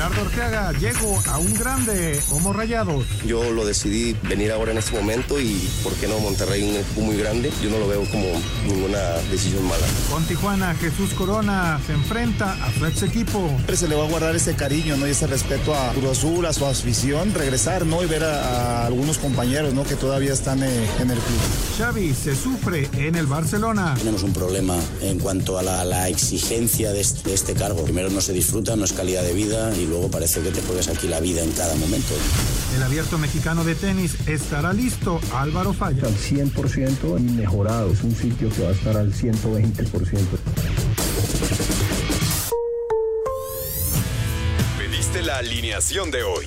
Gerardo Ortega, llego a un grande como Rayados. Yo lo decidí venir ahora en este momento y, ¿por qué no? Monterrey, un equipo muy grande. Yo no lo veo como ninguna decisión mala. Con Tijuana, Jesús Corona se enfrenta a su ex equipo. Siempre se le va a guardar ese cariño, ¿no? Y ese respeto a Cruz Azul, a su afición, regresar, ¿no? Y ver a, a algunos compañeros, ¿no? Que todavía están eh, en el club. Xavi se sufre en el Barcelona. Tenemos un problema en cuanto a la, la exigencia de este, de este cargo. Primero no se disfruta, no es calidad de vida y luego parece que te juegas aquí la vida en cada momento. El abierto mexicano de tenis estará listo. Álvaro Falla. Al 100% y mejorado. Es un sitio que va a estar al 120%. Pediste la alineación de hoy.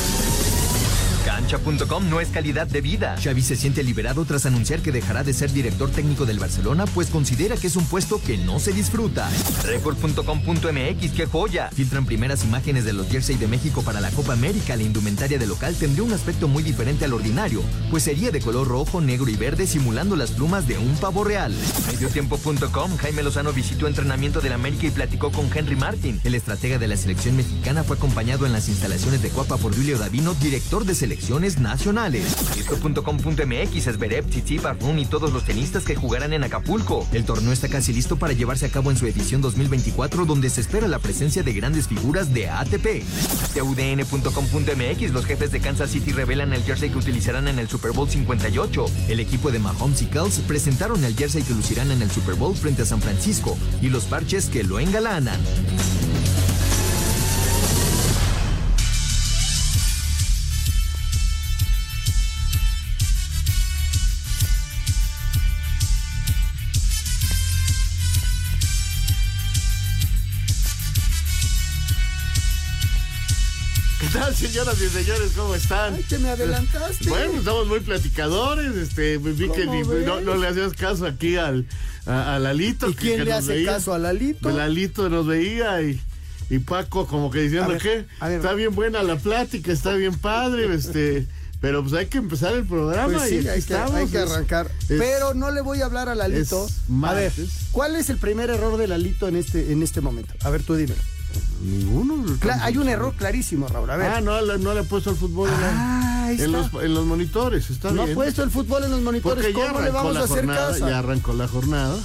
Cancha.com no es calidad de vida. Xavi se siente liberado tras anunciar que dejará de ser director técnico del Barcelona, pues considera que es un puesto que no se disfruta. Record.com.mx, qué joya. Filtran primeras imágenes de los jersey de México para la Copa América. La indumentaria de local tendría un aspecto muy diferente al ordinario, pues sería de color rojo, negro y verde, simulando las plumas de un pavo real. Mediotiempo.com, Jaime Lozano visitó entrenamiento del América y platicó con Henry Martin. El estratega de la selección mexicana fue acompañado en las instalaciones de Cuapa por Julio Davino, director de nacionales. Esto.com.mx, Esberep, Tsitsipas, Run y todos los tenistas que jugarán en Acapulco. El torneo está casi listo para llevarse a cabo en su edición 2024, donde se espera la presencia de grandes figuras de ATP. TUDN.com.mx, los jefes de Kansas City revelan el jersey que utilizarán en el Super Bowl 58. El equipo de Mahomes y Kells presentaron el jersey que lucirán en el Super Bowl frente a San Francisco y los parches que lo engalanan. Tal, señoras y señores? ¿Cómo están? Ay, te me adelantaste. Bueno, estamos muy platicadores. Este, vi que no, no le hacías caso aquí al, a, a Lalito. ¿Y que- quién que le hace veía. caso a Lalito? Lalito nos veía y, y Paco como que diciendo que está bien buena la plática, está bien padre, este, pero pues hay que empezar el programa Pues y sí, hay que, estamos. hay que arrancar. es- Pero no le voy a hablar a Lalito. A ver. ¿cuál es el primer error de Lalito en este, en este momento? A ver, tú dime. Ninguno. Cla- hay un error clarísimo, Raúl. A ver. Ah, no, le- no le ha puesto el fútbol en, Ah, en los, en los monitores, está no ha puesto el fútbol en los monitores. Porque ¿Cómo le arrancó vamos la a hacer jornada, ya arrancó la jornada,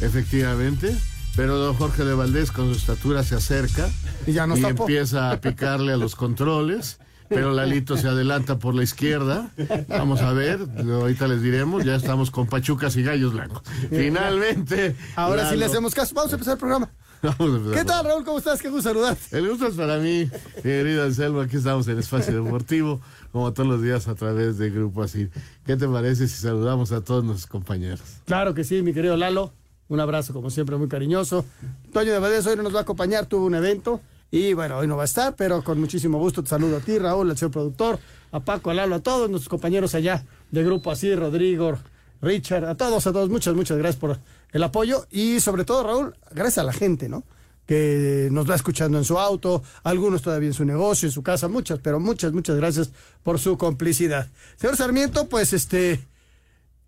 efectivamente. Pero don Jorge de Valdés con su estatura se acerca Y ya nos tapó. empieza a picarle a los controles. Pero Lalito se adelanta por la izquierda. Vamos a ver, ahorita les diremos. Ya estamos con Pachucas y Gallos Blancos. Finalmente. Ahora sí le hacemos caso. Vamos a empezar el programa. Vamos a empezar. ¿Qué tal, Raúl? ¿Cómo estás? Qué gusto saludarte. El gusto es para mí, querido Anselmo. Aquí estamos en Espacio Deportivo, como todos los días a través de Grupo Así. ¿Qué te parece si saludamos a todos nuestros compañeros? Claro que sí, mi querido Lalo. Un abrazo, como siempre, muy cariñoso. Toño de Valdés hoy no nos va a acompañar, tuvo un evento. Y bueno, hoy no va a estar, pero con muchísimo gusto te saludo a ti, Raúl, al señor productor, a Paco, a Lalo, a todos nuestros compañeros allá de Grupo Así, Rodrigo, Richard, a todos, a todos, muchas, muchas gracias por el apoyo. Y sobre todo, Raúl, gracias a la gente, ¿no? Que nos va escuchando en su auto, algunos todavía en su negocio, en su casa, muchas, pero muchas, muchas gracias por su complicidad. Señor Sarmiento, pues este.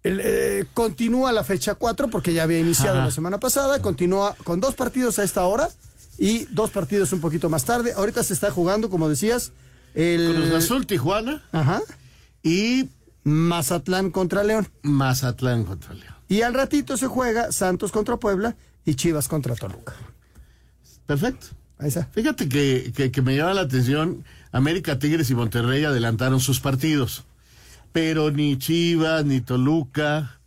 El, eh, continúa la fecha 4 porque ya había iniciado Ajá. la semana pasada, continúa con dos partidos a esta hora y dos partidos un poquito más tarde. Ahorita se está jugando, como decías, el Cruz Azul, Tijuana Ajá. y Mazatlán contra León. Mazatlán contra León. Y al ratito se juega Santos contra Puebla y Chivas contra Toluca. Perfecto. Ahí está. Fíjate que, que, que me llama la atención, América Tigres y Monterrey adelantaron sus partidos, pero ni Chivas, ni Toluca,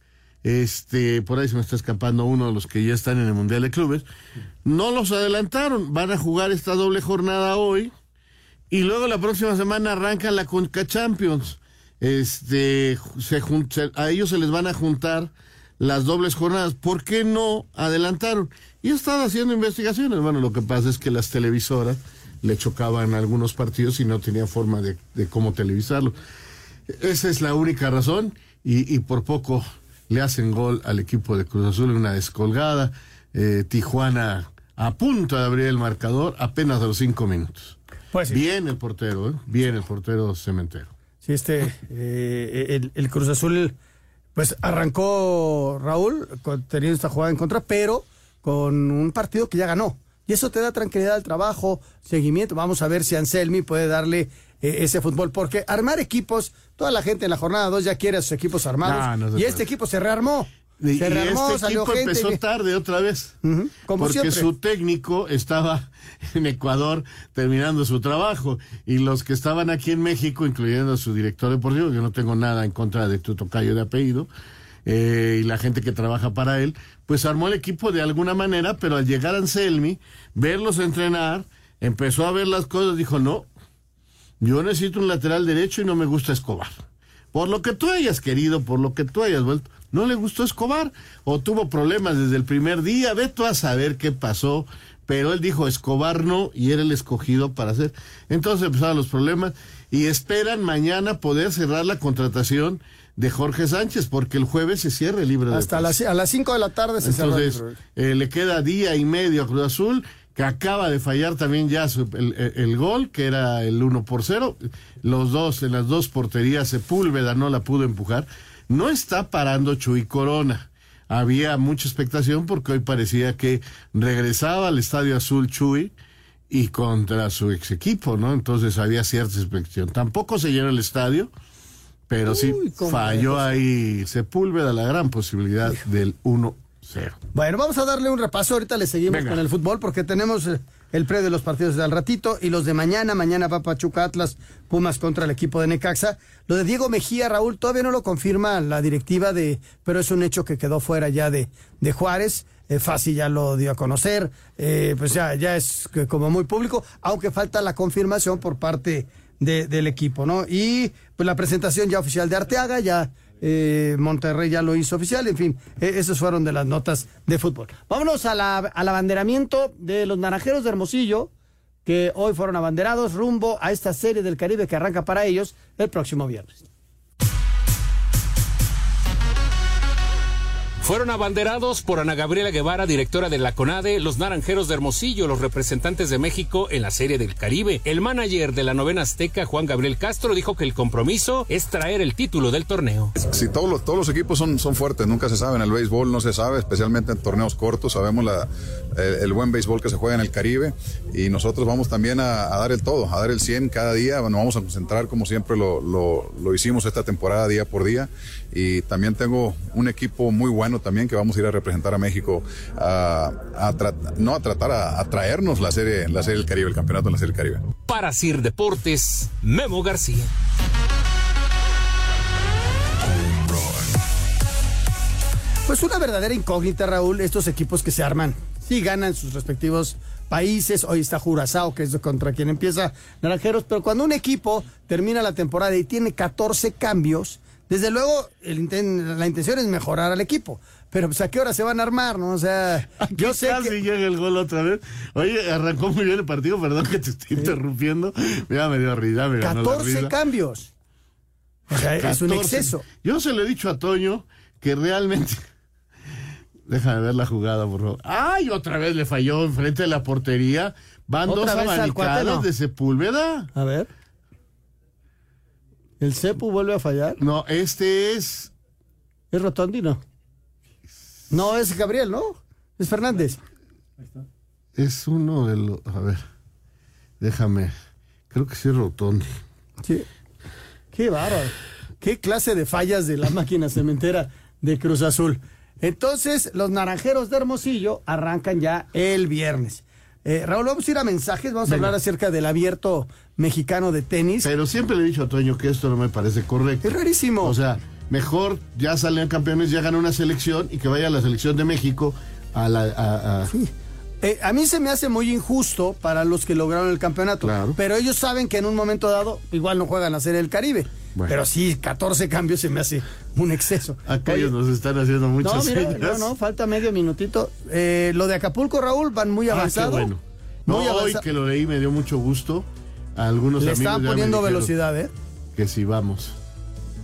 este, por ahí se me está escapando uno de los que ya están en el Mundial de Clubes, no los adelantaron, van a jugar esta doble jornada hoy y luego la próxima semana arrancan la Conca Champions. Este, se- a ellos se les van a juntar las dobles jornadas. ¿Por qué no adelantaron? Y estaba haciendo investigaciones. Bueno, lo que pasa es que las televisoras le chocaban algunos partidos y no tenía forma de, de cómo televisarlo. Esa es la única razón y, y, por poco le hacen gol al equipo de Cruz Azul en una descolgada. Eh, Tijuana a punto de abrir el marcador apenas a los cinco minutos. Pues sí. Bien el portero, ¿eh? bien el portero cementero. Sí, este, eh, el, el, Cruz Azul, pues arrancó Raúl con, teniendo esta jugada en contra, pero con un partido que ya ganó. Y eso te da tranquilidad al trabajo, seguimiento. Vamos a ver si Anselmi puede darle eh, ese fútbol, porque armar equipos, toda la gente en la jornada 2 ya quiere a sus equipos armados. No, no y este equipo se rearmó. Y, se y rearmó, este salió equipo gente. empezó tarde otra vez. Como porque siempre. su técnico estaba en Ecuador terminando su trabajo y los que estaban aquí en México, incluyendo a su director deportivo, yo no tengo nada en contra de tu tocayo de apellido, eh, y la gente que trabaja para él, pues armó el equipo de alguna manera, pero al llegar Anselmi, verlos entrenar, empezó a ver las cosas, dijo, no, yo necesito un lateral derecho y no me gusta Escobar. Por lo que tú hayas querido, por lo que tú hayas vuelto, no le gustó Escobar o tuvo problemas desde el primer día, ve tú a saber qué pasó, pero él dijo Escobar no y era el escogido para hacer. Entonces empezaron los problemas y esperan mañana poder cerrar la contratación de Jorge Sánchez porque el jueves se cierra el libro de Hasta a las 5 de la tarde se cerró el Entonces, libro. eh, le queda día y medio a Cruz Azul, que acaba de fallar también ya su- el, gol, que era el 1 por 0. Los dos, en las dos porterías, Sepúlveda no la pudo empujar. No está parando Chuy Corona. Había mucha expectación porque hoy parecía que regresaba al Estadio Azul Chuy y contra su ex equipo, ¿no? Entonces había cierta expectación. Tampoco se llenó el estadio, pero sí Uy, falló ahí Sepúlveda la gran posibilidad del 1-0. Bueno, vamos a darle un repaso. Ahorita le seguimos Venga. con el fútbol porque tenemos eh, el pre de los partidos de al ratito y los de mañana. Mañana va Pachuca Atlas, Pumas contra el equipo de Necaxa. Lo de Diego Mejía, Raúl, todavía no lo confirma la directiva de, pero es un hecho que quedó fuera ya de, de Juárez. Eh, Fácil ya lo dio a conocer, eh, pues ya, ya es como muy público, aunque falta la confirmación por parte de- del equipo, ¿no? Y pues la presentación ya oficial de Arteaga, ya eh, Monterrey ya lo hizo oficial, en fin, eh, esos fueron de las notas de fútbol. Vámonos al abanderamiento de los naranjeros de Hermosillo, que hoy fueron abanderados rumbo a esta serie del Caribe que arranca para ellos el próximo viernes. Fueron abanderados por Ana Gabriela Guevara, directora de la CONADE, los Naranjeros de Hermosillo, los representantes de México en la Serie del Caribe. El manager de la novena azteca, Juan Gabriel Castro, dijo que el compromiso es traer el título del torneo. Si todos los, todos los equipos son, son fuertes, nunca se sabe. En el béisbol no se sabe, especialmente en torneos cortos. Sabemos la, el, el buen béisbol que se juega en el Caribe y nosotros vamos también a, a dar el todo, a dar el 100 cada día. Nos vamos a concentrar como siempre lo, lo, lo hicimos esta temporada día por día. Y también tengo un equipo muy bueno también que vamos a ir a representar a México, a, a tra- no a tratar, a, a traernos la serie, la serie del Caribe, el campeonato en la serie del Caribe. Para Sir Deportes, Memo García. Pues una verdadera incógnita, Raúl, estos equipos que se arman. Sí ganan sus respectivos países. Hoy está Curazao, que es contra quien empieza Naranjeros. Pero cuando un equipo termina la temporada y tiene 14 cambios, desde luego el inten- la intención es mejorar al equipo. Pero pues a qué hora se van a armar, ¿no? O sea, yo sé Casi que... llega el gol otra vez. Oye, arrancó muy bien el partido, perdón que te estoy interrumpiendo. Mira, me dio risa, me ganó la 14 risa. cambios. O sea, es un 14. exceso. Yo se lo he dicho a Toño que realmente. Déjame ver la jugada, por favor. ¡Ay! Otra vez le falló enfrente de la portería. Van dos ¿Otra vez al cuate, abanicadas no? de Sepúlveda. A ver. ¿El Cepu vuelve a fallar? No, este es. ¿Es Rotondi? No. No, es Gabriel, ¿no? Es Fernández. Es uno de los. A ver. Déjame. Creo que sí es Rotondi. Sí. Qué bárbaro. Qué clase de fallas de la máquina cementera de Cruz Azul. Entonces, los naranjeros de Hermosillo arrancan ya el viernes. Eh, Raúl, vamos a ir a mensajes, vamos a hablar acerca del abierto mexicano de tenis. Pero siempre le he dicho a Toño que esto no me parece correcto. Es rarísimo. O sea, mejor ya salen campeones, ya gana una selección y que vaya la selección de México a la. a- a- Eh, a mí se me hace muy injusto para los que lograron el campeonato. Pero ellos saben que en un momento dado igual no juegan la Serie del Caribe. Pero sí, 14 cambios se me hace un exceso. Acá ellos nos están haciendo muchas no, mira, no, no, falta medio minutito. Eh, lo de Acapulco, Raúl, van muy Ah, qué avanzado. bueno. No, Muy hoy que lo leí me dio mucho gusto. A algunos Le amigos estaban poniendo velocidad, ¿eh? Que sí, vamos.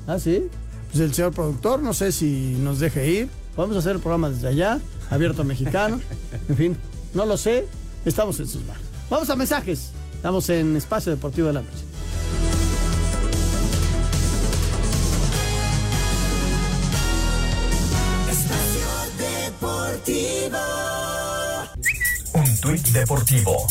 Ah, sí. Pues el señor productor, no sé si nos deje ir. Vamos a hacer el programa desde allá, abierto mexicano. En fin, no lo sé. Estamos en sus manos. Vamos a mensajes. Estamos en Espacio Deportivo de la Noche. Deportivo.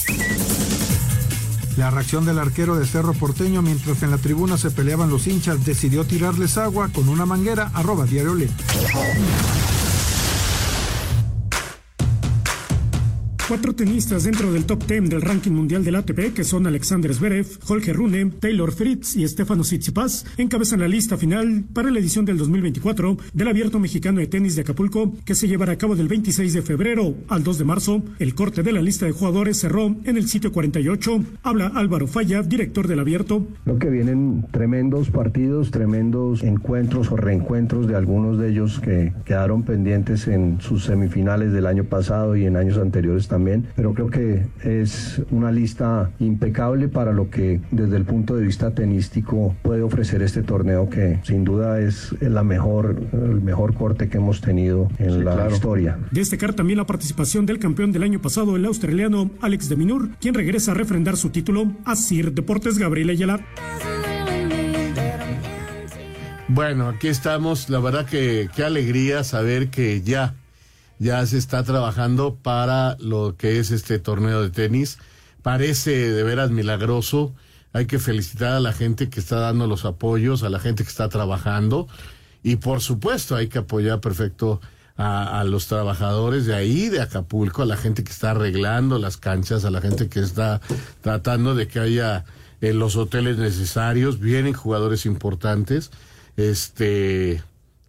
La reacción del arquero de Cerro Porteño mientras en la tribuna se peleaban los hinchas decidió tirarles agua con una manguera arroba diario Cuatro tenistas dentro del top 10 del ranking mundial del ATP, que son Alexander Zverev, Holger Rune, Taylor Fritz y Stefano Tsitsipas, encabezan la lista final para la edición del 2024 del Abierto Mexicano de Tenis de Acapulco, que se llevará a cabo del 26 de febrero al 2 de marzo. El corte de la lista de jugadores cerró en el sitio 48. Habla Álvaro Falla, director del Abierto. Creo que vienen tremendos partidos, tremendos encuentros o reencuentros de algunos de ellos que quedaron pendientes en sus semifinales del año pasado y en años anteriores también. Pero creo que es una lista impecable para lo que desde el punto de vista tenístico puede ofrecer este torneo que sin duda es la mejor, el mejor corte que hemos tenido en la claro. historia. Destacar también la participación del campeón del año pasado, el australiano Alex de Minur, quien regresa a refrendar su título a Sir Deportes Gabriel Ayala. Bueno, aquí estamos. La verdad que qué alegría saber que ya, ya se está trabajando para lo que es este torneo de tenis. Parece de veras milagroso. Hay que felicitar a la gente que está dando los apoyos, a la gente que está trabajando. Y por supuesto hay que apoyar perfecto a, los trabajadores de ahí, de Acapulco, a la gente que está arreglando las canchas, a la gente que está tratando de que haya en los hoteles necesarios. Vienen jugadores importantes. Este,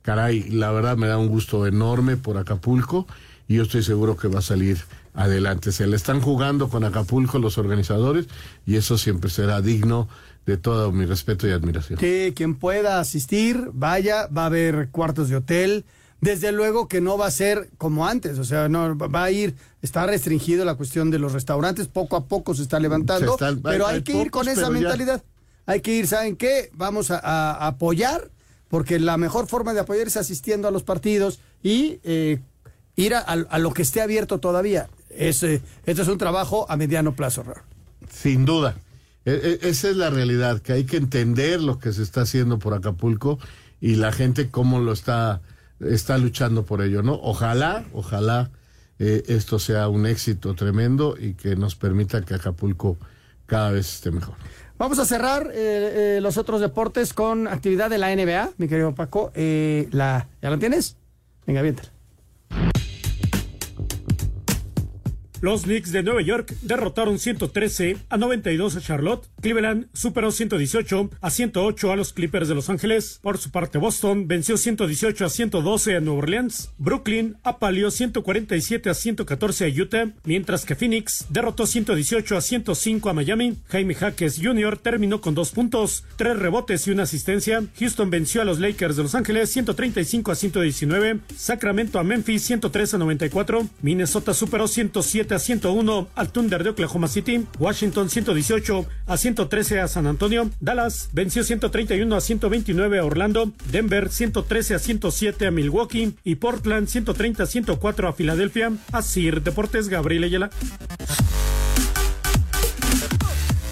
caray, la verdad me da un gusto enorme por Acapulco y yo estoy seguro que va a salir adelante. Se le están jugando con Acapulco los organizadores y eso siempre será digno de todo mi respeto y admiración. Que quien pueda asistir, vaya, va a haber cuartos de hotel. Desde luego que no va a ser como antes, o sea, no va a ir, está restringido la cuestión de los restaurantes, poco a poco se está levantando, Se está- pero hay- hay, hay que ir con esa ya. mentalidad. Hay que ir, ¿saben qué? Vamos a apoyar, porque la mejor forma de apoyar es asistiendo a los partidos y eh, ir a, lo que esté abierto todavía. Es, eh, esto es un trabajo a mediano plazo. Sin duda. E- e- esa es la realidad, que hay que entender lo que se está haciendo por Acapulco y la gente cómo lo está, está luchando por ello, ¿no? Ojalá, ojalá eh, esto sea un éxito tremendo y que nos permita que Acapulco cada vez esté mejor. Vamos a cerrar eh, eh, los otros deportes con actividad de la NBA, mi querido Paco. Eh, la, ¿Ya la tienes? Venga, aviéntala. Los Knicks de Nueva York derrotaron 113 a 92 a Charlotte. Cleveland superó 118 a 108 a los Clippers de Los Ángeles. Por su parte, Boston venció 118 a 112 a Nueva Orleans. Brooklyn apaleó 147 a 114 a Utah, mientras que Phoenix derrotó 118 a 105 a Miami. Jaime Jaques Jr. terminó con dos puntos, tres rebotes y una asistencia. Houston venció a los Lakers de Los Ángeles 135 a 119. Sacramento a Memphis 103 a 94. Minnesota superó 107 a 101 al Thunder de Oklahoma City. Washington 118 a 113 a San Antonio. Dallas venció 131 a 129 a Orlando. Denver 113 a 107 a Milwaukee. Y Portland 130 a 104 a Filadelfia. Así Deportes Gabriel Ayala.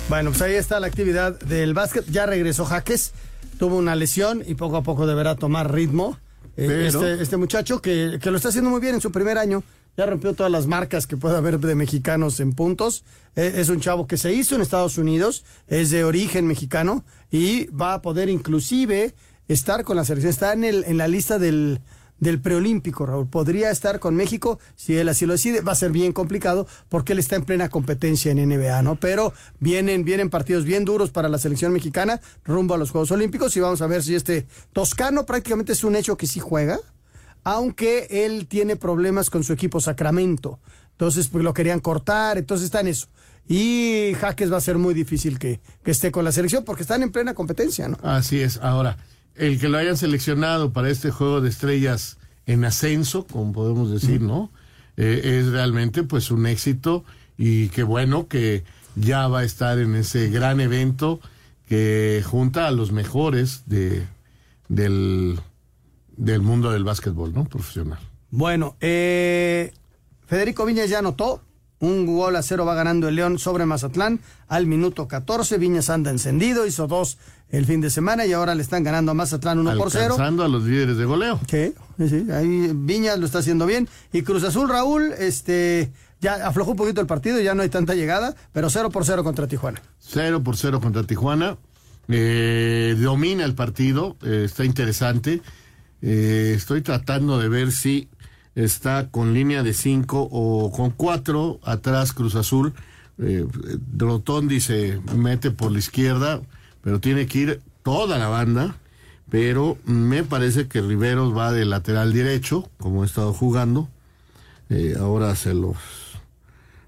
Bueno, pues ahí está la actividad del básquet. Ya regresó Jaques, tuvo una lesión y poco a poco deberá tomar ritmo. Eh, Pero- este, este muchacho que, que lo está haciendo muy bien en su primer año. Ya rompió todas las marcas que puede haber de mexicanos en puntos. Eh, es un chavo que se hizo en Estados Unidos, es de origen mexicano y va a poder inclusive estar con la selección. Está en, el, en la lista del, del preolímpico, Raúl. Podría estar con México si él así lo decide. Va a ser bien complicado porque él está en plena competencia en NBA, ¿no? Pero vienen, vienen partidos bien duros para la selección mexicana rumbo a los Juegos Olímpicos y vamos a ver si este Toscano prácticamente es un hecho que sí juega, aunque él tiene problemas con su equipo Sacramento. Entonces, pues lo querían cortar, entonces está en eso. y Jaques va a ser muy difícil que, que esté con la selección porque están en plena competencia, ¿no? Así es. Ahora, el que lo hayan seleccionado para este juego de estrellas en ascenso, como podemos decir, ¿no? Eh, es realmente pues un éxito y qué bueno que ya va a estar en ese gran evento que junta a los mejores de, del, del mundo del básquetbol, ¿no? Profesional. Bueno, eh, Federico Viñas ya anotó. Un gol a cero va ganando el León sobre Mazatlán al minuto 14. Viñas anda encendido, hizo dos el fin de semana y ahora le están ganando a Mazatlán 1 por 0. Alcanzando a los líderes de goleo. Sí, sí, ahí Viñas lo está haciendo bien. Y Cruz Azul, Raúl, este, ya aflojó un poquito el partido, ya no hay tanta llegada, pero 0 por 0 contra Tijuana. 0 por 0 contra Tijuana. Eh, domina el partido, eh, está interesante. Eh, estoy tratando de ver si está con línea de 5 o con 4 atrás Cruz Azul. Eh, Rotondi se mete por la izquierda, pero tiene que ir toda la banda. Pero me parece que Riveros va de lateral derecho, como ha estado jugando. Eh, ahora se los.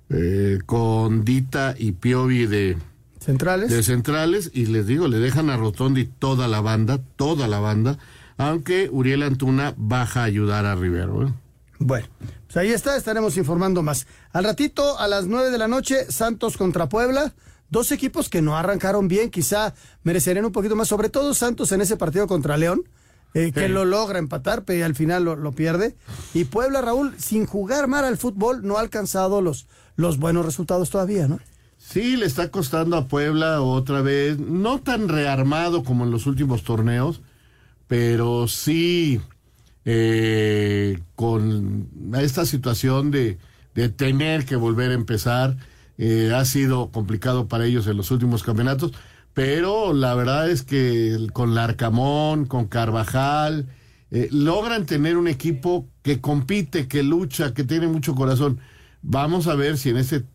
eh, con Dita y Piovi de, Centrales. de centrales y les digo, le dejan a Rotondi toda la banda, toda la banda, aunque Uriel Antuna baja a ayudar a Rivero. ¿eh? Bueno, pues ahí está, estaremos informando más. Al ratito, a las 9 de la noche, Santos contra Puebla. Dos equipos que no arrancaron bien, quizá merecerían un poquito más, sobre todo Santos en ese partido contra León, eh, que Sí. lo logra empatar, pero al final lo, lo pierde. Y Puebla, Raúl, sin jugar mal al fútbol, no ha alcanzado los, los buenos resultados todavía, ¿no? Sí, le está costando a Puebla otra vez, no tan rearmado como en los últimos torneos, pero sí eh, con esta situación de, de tener que volver a empezar. eh, ha sido complicado para ellos en los últimos campeonatos, pero la verdad es que con Larcamón, con Carvajal, eh, logran tener un equipo que compite, que lucha, que tiene mucho corazón. Vamos a ver si en este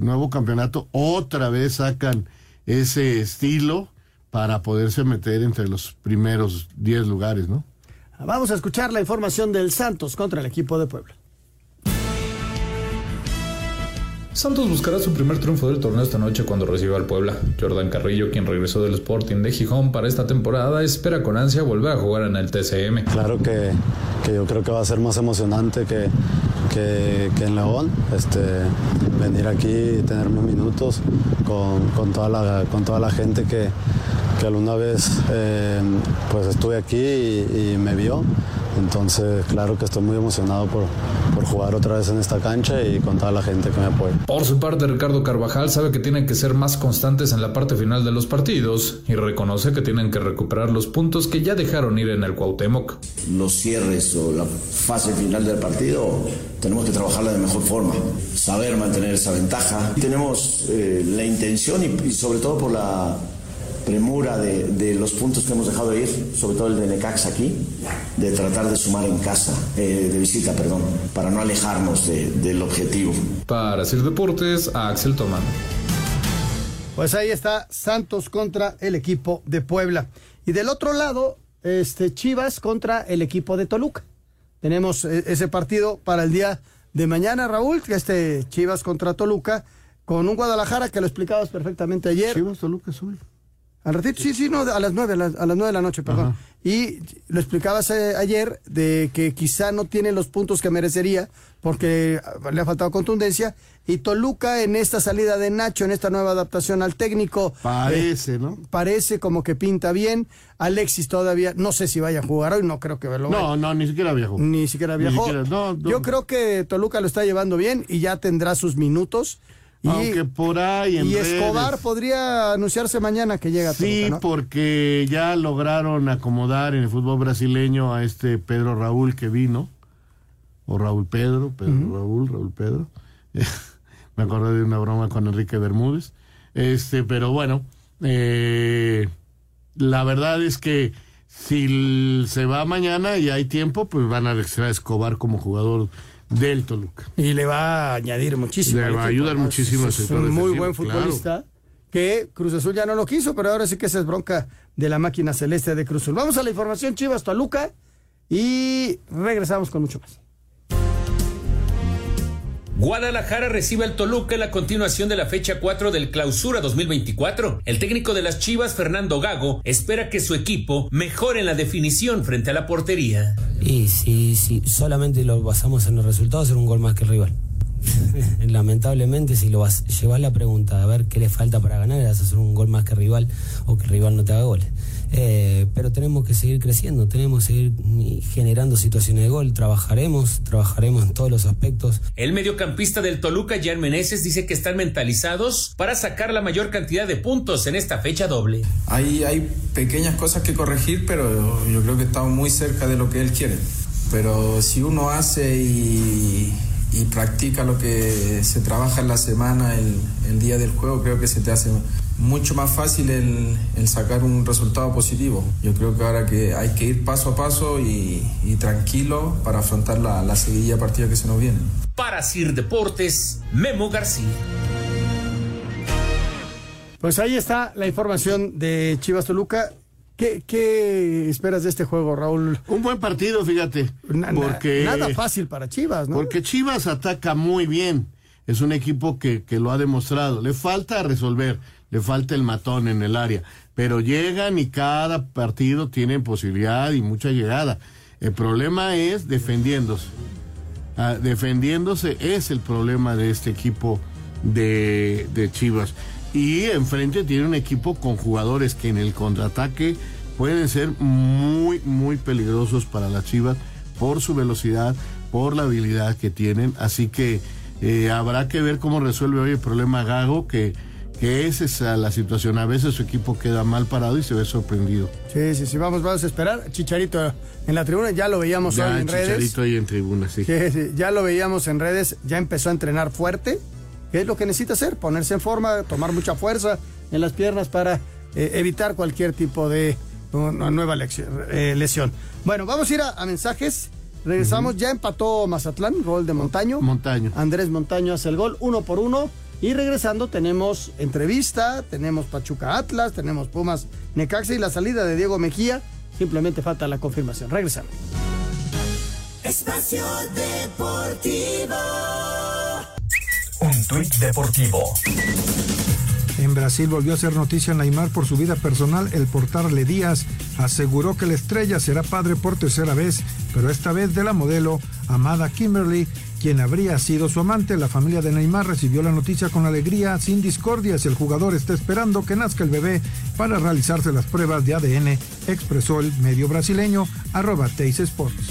nuevo campeonato otra vez sacan ese estilo para poderse meter entre los primeros 10 lugares, ¿no? Vamos a escuchar la información del Santos contra el equipo de Puebla. Santos buscará su primer triunfo del torneo esta noche cuando reciba al Puebla. Jordan Carrillo, quien regresó del Sporting de Gijón para esta temporada, espera con ansia volver a jugar en el TCM. Claro que, que yo creo que va a ser más emocionante que, que, que en León. Este, venir aquí y tener unos minutos con, con toda, la, con toda la gente que, que alguna vez eh, pues estuve aquí y, y me vio. Entonces, claro que estoy muy emocionado por, por jugar otra vez en esta cancha y con toda la gente que me apoya. Por su parte, Ricardo Carvajal sabe que tienen que ser más constantes en la parte final de los partidos y reconoce que tienen que recuperar los puntos que ya dejaron ir en el Cuauhtémoc. los cierres o la fase final del partido tenemos que trabajarla de mejor forma, saber mantener esa ventaja. Tenemos eh, la intención y, y sobre todo por la premura de, de los puntos que hemos dejado ir, sobre todo el de Necax aquí, de tratar de sumar en casa, eh, de visita, perdón, para no alejarnos de- del objetivo. Para Sir Deportes, a Axel Tomán. Pues ahí está Santos contra el equipo de Puebla. Y del otro lado, este Chivas contra el equipo de Toluca. Tenemos eh, ese partido para el día de mañana, Raúl, que este Chivas contra Toluca, con un Guadalajara que lo explicabas perfectamente ayer. Chivas Toluca es hoy. Al ratito, sí, sí, no, a las nueve, a las, nueve de la noche, perdón. Y lo explicabas eh, ayer de que quizá no tiene los puntos que merecería porque ah, le ha faltado contundencia. Y Toluca en esta salida de Nacho, en esta nueva adaptación al técnico. Parece, eh, ¿no? Parece como que pinta bien. Alexis todavía, no sé si vaya a jugar hoy, no creo que lo No, no, ni siquiera viajó. Ni siquiera Ni viajó. siquiera, no, no. Yo creo que Toluca lo está llevando bien y ya tendrá sus minutos. Y, Aunque por ahí en y Escobar redes- podría anunciarse mañana que llega a Sí, Toluca, ¿no? porque ya lograron acomodar en el fútbol brasileño a este Pedro Raúl que vino, o Raúl Pedro, Pedro Raúl, Raúl Pedro. Me acordé de una broma con Enrique Bermúdez. Este, pero bueno, eh, la verdad es que si se va mañana y hay tiempo, pues van a registrar a Escobar como jugador del Toluca. Y le va a añadir muchísimo. Le va a ayudar ¿no? muchísimo Es, es un muy buen claro. futbolista que Cruz Azul ya no lo quiso, pero ahora sí que esa es bronca de la máquina celeste de Cruz Azul. Vamos a la información Chivas Toluca y regresamos con mucho más. Guadalajara recibe al Toluca en la continuación de la fecha 4 del Clausura 2024. El técnico de las Chivas, Fernando Gago, espera que su equipo mejore en la definición frente a la portería. Y si, si solamente lo basamos en el resultado, hacer un gol más que el rival. Lamentablemente, si lo vas, llevas la pregunta a ver qué le falta para ganar, vas a hacer un gol más que el rival o que el rival no te haga goles. Eh, pero tenemos que seguir creciendo, tenemos que seguir generando situaciones de gol, trabajaremos, trabajaremos en todos los aspectos. El mediocampista del Toluca, Jan Meneses, dice que están mentalizados para sacar la mayor cantidad de puntos en esta fecha doble. Hay, hay pequeñas cosas que corregir, pero yo creo que estamos muy cerca de lo que él quiere. Pero si uno hace y, y practica lo que se trabaja en la semana, el, el, día del juego, creo que se te hace mucho más fácil el, el, sacar un resultado positivo. Yo creo que ahora que hay que ir paso a paso y, y tranquilo para afrontar la, la seguilla partida que se nos viene. Para Sir Deportes, Memo García. Pues ahí está la información de Chivas Toluca. ¿Qué, ¿Qué, esperas de este juego, Raúl? Un buen partido, fíjate. Na, porque, nada fácil para Chivas, ¿no? Porque Chivas ataca muy bien. Es un equipo que, que lo ha demostrado. Le falta resolver, le falta el matón en el área. Pero llegan y cada partido tiene posibilidad y mucha llegada. El problema es defendiéndose. Ah, defendiéndose es el problema de este equipo de, de Chivas. Y enfrente tiene un equipo con jugadores que en el contraataque pueden ser muy, muy peligrosos para las Chivas por su velocidad, por la habilidad que tienen. Así que eh, habrá que ver cómo resuelve hoy el problema Gago, que, que es esa la situación. A veces su equipo queda mal parado y se ve sorprendido. Sí, sí, sí, vamos, vamos a esperar. Chicharito en la tribuna, ya lo veíamos ya, hoy en Chicharito redes. ahí en tribuna, sí. Sí, sí, ya lo veíamos en redes, ya empezó a entrenar fuerte. ¿Qué es lo que necesita hacer? Ponerse en forma, tomar mucha fuerza en las piernas para eh, evitar cualquier tipo de una nueva lección, eh, lesión. Bueno, vamos a ir a, a mensajes. Regresamos, uh -huh. ya empató Mazatlán, gol de Montaño. Montaño. Andrés Montaño hace el gol, uno por uno. Y regresando tenemos entrevista, tenemos Pachuca Atlas, tenemos Pumas Necaxa y la salida de Diego Mejía. Simplemente falta la confirmación. Regresamos. Espacio Deportivo. Un tuit deportivo. En Brasil volvió a ser noticia Neymar por su vida personal. El portal Díaz aseguró que la estrella será padre por tercera vez, pero esta vez de la modelo Amada Kimberly, quien habría sido su amante. La familia de Neymar recibió la noticia con alegría, sin discordias. El jugador está esperando que nazca el bebé para realizarse las pruebas de ADN, expresó el medio brasileño arroba Teis Sports.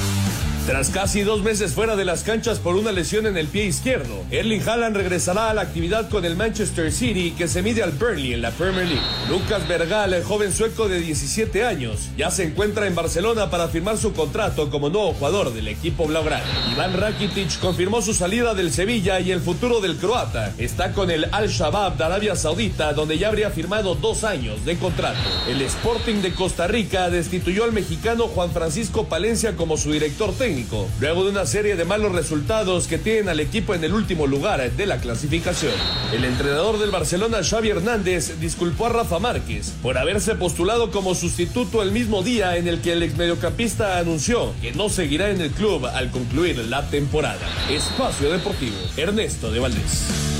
Tras casi dos meses fuera de las canchas por una lesión en el pie izquierdo, Erling Haaland regresará a la actividad con el Manchester City que se mide al Burnley en la Premier League. Lucas Bergal, el joven sueco de 17 años, ya se encuentra en Barcelona para firmar su contrato como nuevo jugador del equipo blaugrana. Iván Rakitic confirmó su salida del Sevilla y el futuro del croata está con el Al-Shabaab de Arabia Saudita, donde ya habría firmado dos años de contrato. El Sporting de Costa Rica destituyó al mexicano Juan Francisco Palencia como su director técnico luego de una serie de malos resultados que tienen al equipo en el último lugar de la clasificación. El entrenador del Barcelona, Xavi Hernández, disculpó a Rafa Márquez por haberse postulado como sustituto el mismo día en el que el ex mediocampista anunció que no seguirá en el club al concluir la temporada. Espacio Deportivo, Ernesto de Valdés.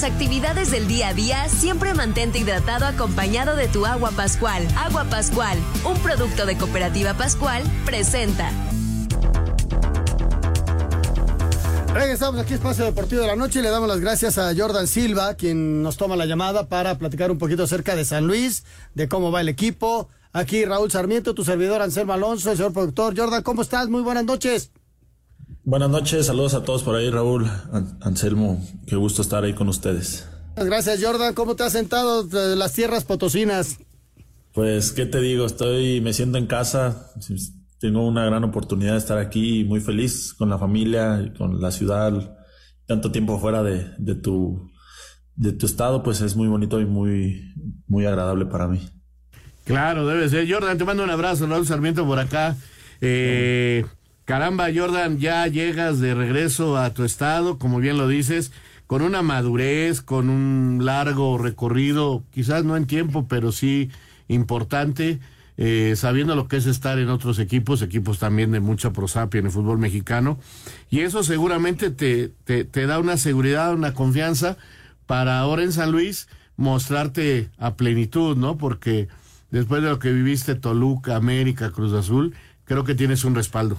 Las actividades del día a día, siempre mantente hidratado acompañado de tu agua Pascual. Agua Pascual, un producto de Cooperativa Pascual, presenta. Regresamos aquí Espacio Deportivo de la Noche y le damos las gracias a Jordan Silva, quien nos toma la llamada para platicar un poquito acerca de San Luis, de cómo va el equipo. Aquí Raúl Sarmiento, tu servidor Anselmo Alonso, el señor productor. Jordan, ¿cómo estás? Muy buenas noches. Buenas noches, saludos a todos por ahí, Raúl, Anselmo, qué gusto estar ahí con ustedes. Gracias, Jordan. ¿Cómo te has sentado de las tierras potosinas? Pues, ¿qué te digo? Estoy, me siento en casa, tengo una gran oportunidad de estar aquí, muy feliz con la familia, con la ciudad, tanto tiempo fuera de, de tu, de tu estado, pues es muy bonito y muy, muy agradable para mí. Claro, debe ser. Jordan, te mando un abrazo, Raúl Sarmiento por acá. Eh, Caramba, Jordan, ya llegas de regreso a tu estado, como bien lo dices, con una madurez, con un largo recorrido, quizás no en tiempo, pero sí importante, eh, sabiendo lo que es estar en otros equipos, equipos también de mucha prosapia en el fútbol mexicano, y eso seguramente te, te, te da una seguridad, una confianza para ahora en San Luis mostrarte a plenitud, ¿no? Porque después de lo que viviste Toluca, América, Cruz Azul, creo que tienes un respaldo.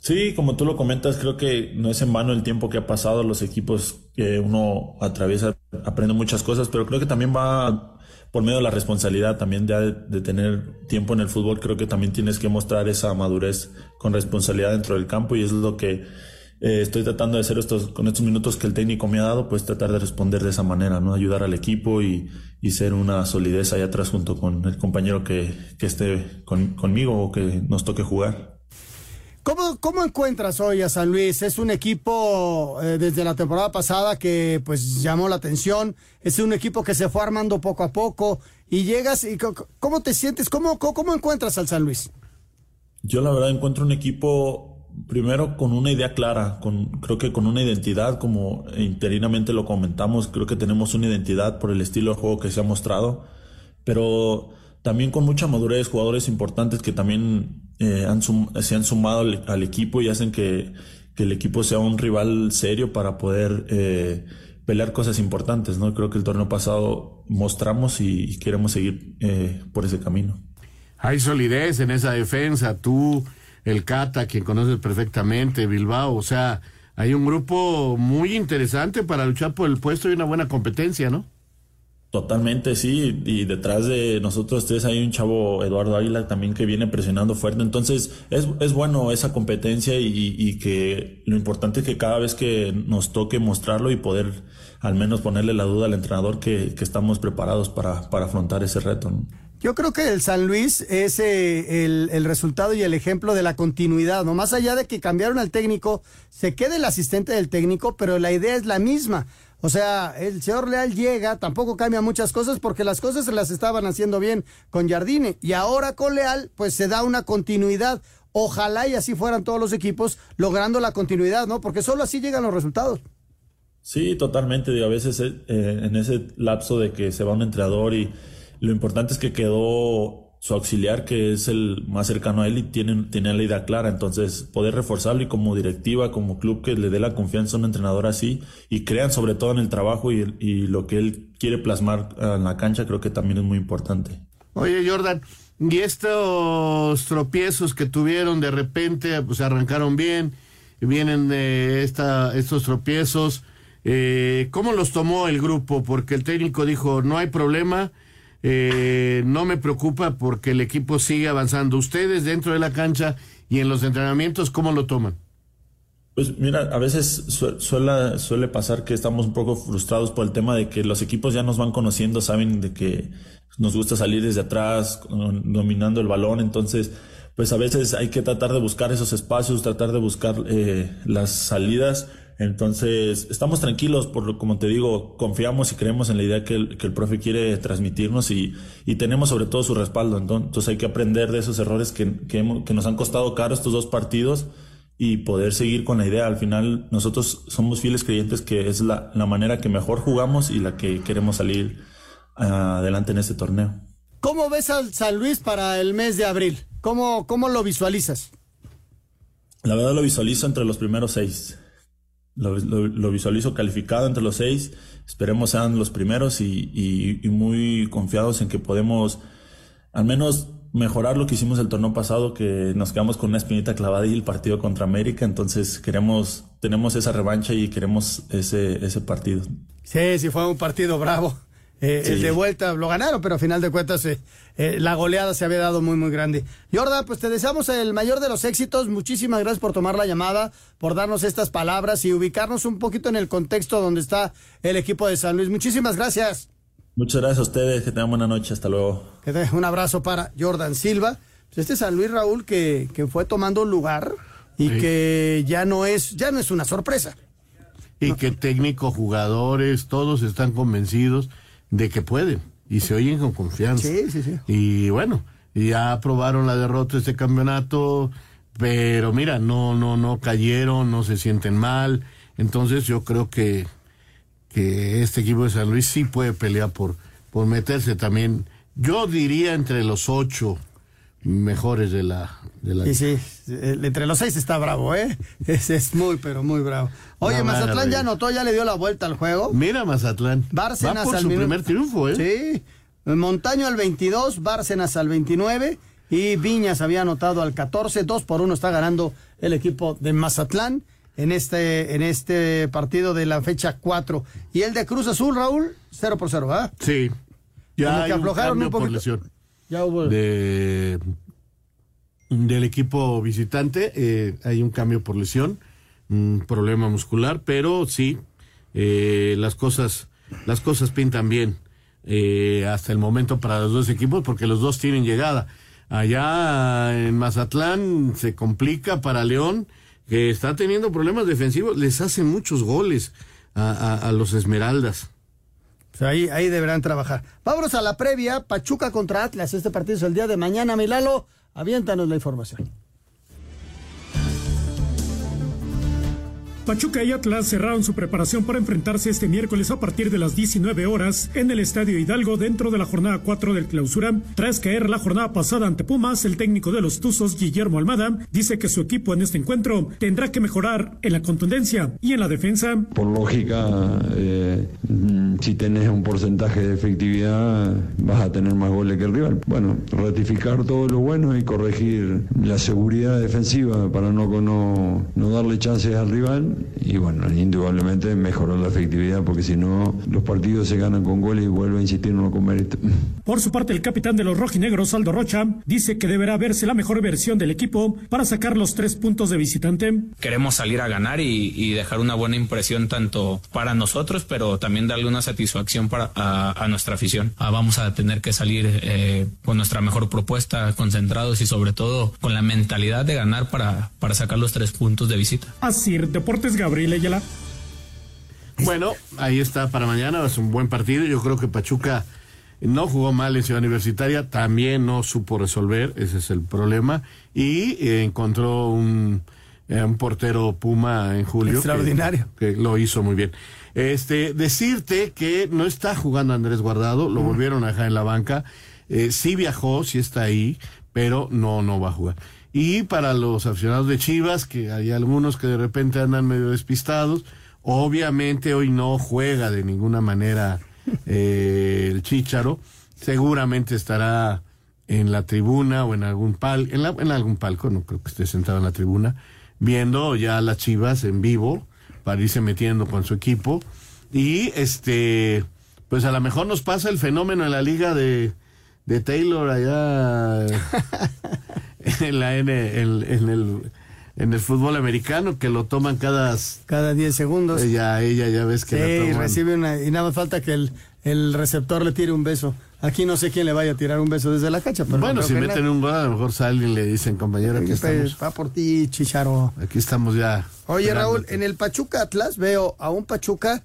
Sí, como tú lo comentas, creo que no es en vano el tiempo que ha pasado, los equipos que uno atraviesa, aprende muchas cosas, pero creo que también va por medio de la responsabilidad también de, de tener tiempo en el fútbol, creo que también tienes que mostrar esa madurez con responsabilidad dentro del campo y es lo que eh, estoy tratando de hacer estos, con estos minutos que el técnico me ha dado, pues tratar de responder de esa manera, ¿no? Ayudar al equipo y, y ser una solidez ahí atrás junto con el compañero que, que esté con, conmigo o que nos toque jugar. ¿Cómo, ¿Cómo encuentras hoy a San Luis? Es un equipo eh, desde la temporada pasada que pues llamó la atención, es un equipo que se fue armando poco a poco y llegas y ¿cómo te sientes? ¿Cómo, cómo, encuentras al San Luis? Yo la verdad encuentro un equipo primero con una idea clara, con, creo que con una identidad, como interinamente lo comentamos, creo que tenemos una identidad por el estilo de juego que se ha mostrado, pero también con mucha madurez, jugadores importantes que también eh, han se han sumado al, equipo y hacen que, el equipo sea un rival serio para poder eh, pelear cosas importantes, ¿no? Creo que el torneo pasado mostramos y, y queremos seguir eh, por ese camino. Hay solidez en esa defensa, tú el Cata, quien conoces perfectamente, Bilbao, o sea, hay un grupo muy interesante para luchar por el puesto y una buena competencia, ¿no? Totalmente, sí, y detrás de nosotros tres hay un chavo, Eduardo Águila, también que viene presionando fuerte, entonces es, es bueno esa competencia y, y, que lo importante es que cada vez que nos toque mostrarlo y poder al menos ponerle la duda al entrenador que, que estamos preparados para, para afrontar ese reto. Yo creo que el San Luis es eh, el, el, resultado y el ejemplo de la continuidad, ¿no? Más allá de que cambiaron al técnico, se quede el asistente del técnico, pero la idea es la misma. O sea, el señor Leal llega, tampoco cambia muchas cosas porque las cosas se las estaban haciendo bien con Jardine. Y ahora con Leal, pues se da una continuidad. Ojalá y así fueran todos los equipos logrando la continuidad, ¿no? Porque solo así llegan los resultados. Sí, totalmente. Digo, a veces eh, en ese lapso de que se va un entrenador y lo importante es que quedó su auxiliar, que es el más cercano a él y tiene, tiene la idea clara. Entonces, poder reforzarlo y como directiva, como club, que le dé la confianza a un entrenador así y crean sobre todo en el trabajo y, y lo que él quiere plasmar en la cancha, creo que también es muy importante. Oye, Jordan, y estos tropiezos que tuvieron de repente, pues arrancaron bien, vienen de esta, estos tropiezos. Eh, ¿Cómo los tomó el grupo? Porque el técnico dijo, no hay problema eh, no me preocupa porque el equipo sigue avanzando. Ustedes dentro de la cancha y en los entrenamientos, ¿cómo lo toman? Pues mira, a veces suele, suele pasar que estamos un poco frustrados por el tema de que los equipos ya nos van conociendo, saben de que nos gusta salir desde atrás, dominando el balón, entonces pues a veces hay que tratar de buscar esos espacios, tratar de buscar eh, las salidas entonces, estamos tranquilos, por como te digo, confiamos y creemos en la idea que el, que el profe quiere transmitirnos y, y, tenemos sobre todo su respaldo. Entonces, hay que aprender de esos errores que, que, que nos han costado caro estos dos partidos y poder seguir con la idea. Al final, nosotros somos fieles creyentes que es la, la manera que mejor jugamos y la que queremos salir uh, adelante en este torneo. ¿Cómo ves al San Luis para el mes de abril? ¿Cómo, cómo lo visualizas? La verdad lo visualizo entre los primeros seis. Lo, lo, visualizo calificado entre los seis. Esperemos sean los primeros y, y, muy confiados en que podemos al menos mejorar lo que hicimos el torneo pasado, que nos quedamos con una espinita clavada y el partido contra América. Entonces queremos, tenemos esa revancha y queremos ese, ese partido. Sí, sí, fue un partido bravo. Eh, sí. El de vuelta lo ganaron, pero a final de cuentas eh, eh, la goleada se había dado muy, muy grande. Jordan, pues te deseamos el mayor de los éxitos. Muchísimas gracias por tomar la llamada, por darnos estas palabras y ubicarnos un poquito en el contexto donde está el equipo de San Luis. Muchísimas gracias. Muchas gracias a ustedes, que tengan buena noche, hasta luego. Un abrazo para Jordan Silva. Pues este San Luis Raúl que, que fue tomando lugar y sí. que ya no es, ya no es una sorpresa. Y no. que técnico, jugadores, todos están convencidos de que pueden y se oyen con confianza. Sí, sí, sí. Y bueno, ya aprobaron la derrota de este campeonato, pero mira, no, no, no cayeron, no se sienten mal. Entonces yo creo que, que este equipo de San Luis sí puede pelear por, por meterse también, yo diría entre los ocho mejores de la... De la... Sí, sí, entre los seis está bravo, ¿eh? Ese es muy, pero muy bravo. Oye, No, Mazatlán ya anotó, ya le dio la vuelta al juego. Mira Mazatlán. Bárcenas Va por al su minuto- primer triunfo, ¿eh? Sí. Montaño al 22, Bárcenas al 29 y Viñas había anotado al 14. 2 por 1 está ganando el equipo de Mazatlán en este, en este partido de la fecha 4. Y el de Cruz Azul, Raúl, 0 por 0, ¿verdad? Sí. Ya Como hay que un aflojaron un por poquito. lesión. De del equipo visitante eh, hay un cambio por lesión un problema muscular pero sí eh, las cosas las cosas pintan bien eh, hasta el momento para los dos equipos porque los dos tienen llegada. Allá en Mazatlán se complica para León que está teniendo problemas defensivos les hacen muchos goles a los Esmeraldas Ahí, ahí deberán trabajar. Vámonos a la previa, Pachuca contra Atlas. Este partido es el día de mañana, Milalo. Aviéntanos la información. Pachuca y Atlas cerraron su preparación para enfrentarse este miércoles a partir de las 19 horas en el Estadio Hidalgo dentro de la jornada 4 del clausura. Tras caer la jornada pasada ante Pumas, el técnico de los Tuzos, Guillermo Almada, dice que su equipo en este encuentro tendrá que mejorar en la contundencia y en la defensa. Por lógica, eh, si tenés un porcentaje de efectividad, vas a tener más goles que el rival. Bueno, ratificar todo lo bueno y corregir la seguridad defensiva para no, no, no darle chances al rival. Y bueno, indudablemente mejorar la efectividad, porque si no, los partidos se ganan con goles y vuelvo a insistir, no con mérito. Por su parte, el capitán de los rojinegros, Aldo Rocha, dice que deberá verse la mejor versión del equipo para sacar los tres puntos de visitante. Queremos salir a ganar y, y dejar una buena impresión tanto para nosotros, pero también darle una satisfacción para, a, a nuestra afición. Ah, vamos a tener que salir eh, con nuestra mejor propuesta, concentrados y sobre todo con la mentalidad de ganar para, para sacar los tres puntos de visita. Así, Deportes Gabriel Ayala. Bueno, ahí está para mañana, es un buen partido. Yo creo que Pachuca no jugó mal en Ciudad Universitaria, también no supo resolver, ese es el problema. Y encontró un, eh, un portero Puma en julio. Extraordinario. Que, lo hizo muy bien. Este, decirte que no está jugando Andrés Guardado, lo volvieron a dejar en la banca. Eh, sí viajó, sí está ahí, pero no, no va a jugar. Y para los aficionados de Chivas, que hay algunos que de repente andan medio despistados, obviamente hoy no juega de ninguna manera eh, el Chícharo, seguramente estará en la tribuna o en algún pal, en, en algún palco, no creo que esté sentado en la tribuna, viendo ya a las Chivas en vivo para irse metiendo con su equipo y este pues a lo mejor nos pasa el fenómeno en la liga de, de Taylor allá en la N, en, en el en el fútbol americano que lo toman cada cada 10 segundos. Ella ella ya ves que la toman. recibe una. Y nada más falta que el, el receptor le tire un beso. Aquí no sé quién le vaya a tirar un beso desde la cancha, pero. bueno, no si meten un gol, a lo mejor salen y le dicen, compañero, aquí. Pues, estamos. Va por ti, Chicharo. Aquí estamos ya. Oye, Raúl, en el Pachuca Atlas veo a un Pachuca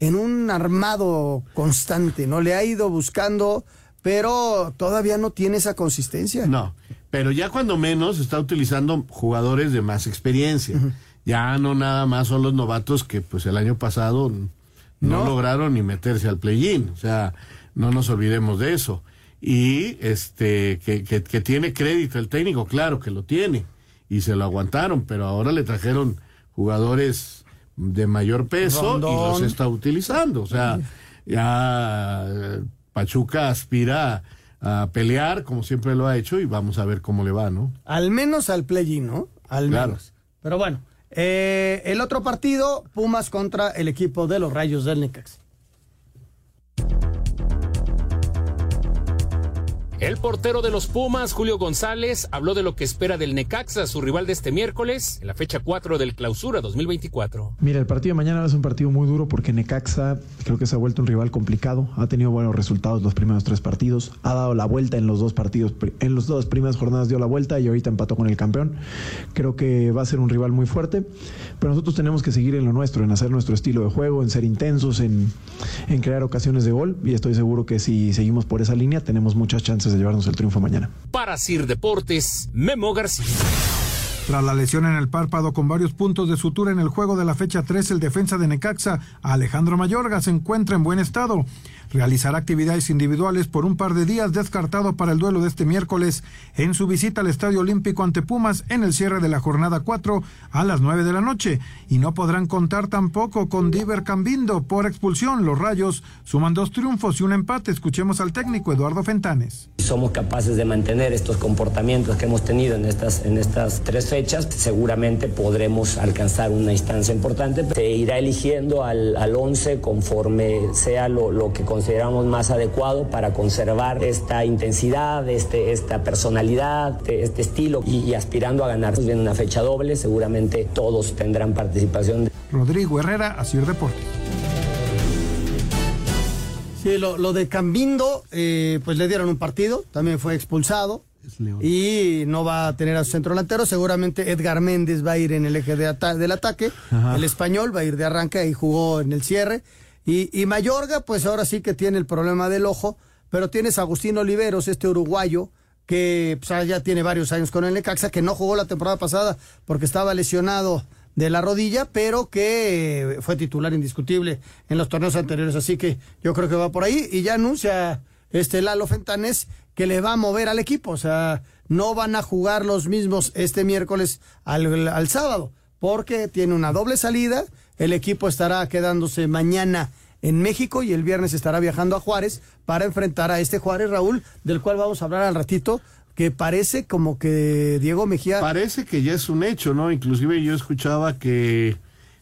en un armado constante, ¿no? Le ha ido buscando, pero todavía no tiene esa consistencia. No, pero ya cuando menos está utilizando jugadores de más experiencia. Ya no nada más son los novatos que pues el año pasado no, No. lograron ni meterse al play-in. O sea, no nos olvidemos de eso. Y este que, que, que tiene crédito el técnico, claro que lo tiene. Y se lo aguantaron, pero ahora le trajeron jugadores de mayor peso y los está utilizando. O sea, ya Pachuca aspira a pelear como siempre lo ha hecho y vamos a ver cómo le va, ¿no? Al menos al play ¿no? Al Claro. menos. Pero bueno, eh, el otro partido, Pumas contra el equipo de los Rayos del Necax. El portero de los Pumas, Julio González, habló de lo que espera del Necaxa, su rival de este miércoles, en la fecha 4 del Clausura 2024. Mira, el partido de mañana ser un partido muy duro porque Necaxa creo que se ha vuelto un rival complicado. Ha tenido buenos resultados los primeros tres partidos. Ha dado la vuelta en los dos partidos. En las dos primeras jornadas dio la vuelta y ahorita empató con el campeón. Creo que va a ser un rival muy fuerte. Pero nosotros tenemos que seguir en lo nuestro, en hacer nuestro estilo de juego, en ser intensos, en, en crear ocasiones de gol. Y estoy seguro que si seguimos por esa línea tenemos muchas chances de llevarnos el triunfo mañana. Para Sir Deportes, Memo García. Tras la lesión en el párpado con varios puntos de sutura en el juego de la fecha 3, el defensa de Necaxa, Alejandro Mayorga, se encuentra en buen estado. Realizará actividades individuales por un par de días descartado para el duelo de este miércoles en su visita al Estadio Olímpico ante Pumas en el cierre de la jornada 4 a las 9 de la noche. Y no podrán contar tampoco con Diver Cambindo por expulsión. Los Rayos suman dos triunfos y un empate. Escuchemos al técnico Eduardo Fentanes. Somos capaces de mantener estos comportamientos que hemos tenido en estas, en estas tres fechas. Seguramente podremos alcanzar una instancia importante. Se irá eligiendo al, al 11 conforme sea lo, lo que consideramos más adecuado para conservar esta intensidad, este, esta personalidad, este, este estilo y, y, aspirando a ganar. Viene una fecha doble, seguramente todos tendrán participación. Rodrigo Herrera, Asir Deportes. Sí, lo, lo de Cambindo, eh, pues le dieron un partido, también fue expulsado. Y no va a tener a su centro delantero. Seguramente Edgar Méndez va a ir en el eje de ata del ataque. Ajá. El español va a ir de arranque y jugó en el cierre. Y, y, Mayorga, pues ahora sí que tiene el problema del ojo, pero tienes a Agustín Oliveros, este uruguayo, que pues, ya tiene varios años con el Necaxa, que no jugó la temporada pasada porque estaba lesionado de la rodilla, pero que fue titular indiscutible en los torneos anteriores. Así que yo creo que va por ahí. Y ya anuncia este Lalo Fentanes que le va a mover al equipo. O sea, no van a jugar los mismos este miércoles al, al sábado, porque tiene una doble salida. El equipo estará quedándose mañana en México y el viernes estará viajando a Juárez para enfrentar a este Juárez Raúl, del cual vamos a hablar al ratito, que parece como que Diego Mejía... Parece que ya es un hecho, ¿no? Inclusive yo escuchaba que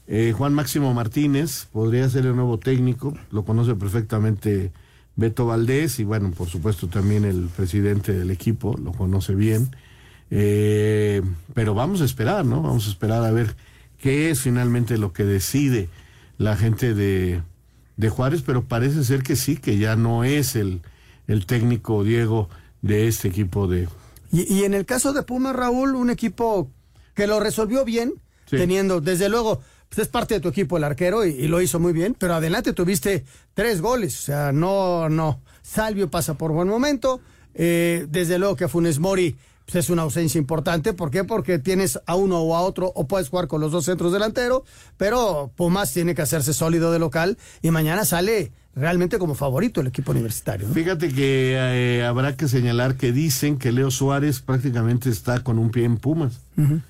eh, Juan Máximo Martínez podría ser el nuevo técnico, lo conoce perfectamente Beto Valdés y bueno, por supuesto también el presidente del equipo, lo conoce bien. Eh, pero vamos a esperar, ¿no? Vamos a esperar a ver qué es finalmente lo que decide la gente de, de Juárez, pero parece ser que sí, que ya no es el, el técnico Diego de este equipo de... Y, y, en el caso de Puma, Raúl, un equipo que lo resolvió bien, sí. teniendo, desde luego, pues es parte de tu equipo el arquero y, y, lo hizo muy bien, pero adelante tuviste tres goles, o sea, no, no, Salvio pasa por buen momento, eh, desde luego que Funes Mori pues es una ausencia importante. ¿Por qué? Porque tienes a uno o a otro o puedes jugar con los dos centros delanteros, pero Pumas tiene que hacerse sólido de local y mañana sale realmente como favorito el equipo universitario. ¿no? Fíjate que eh, habrá que señalar que dicen que Leo Suárez prácticamente está con un pie en Pumas. Uh -huh.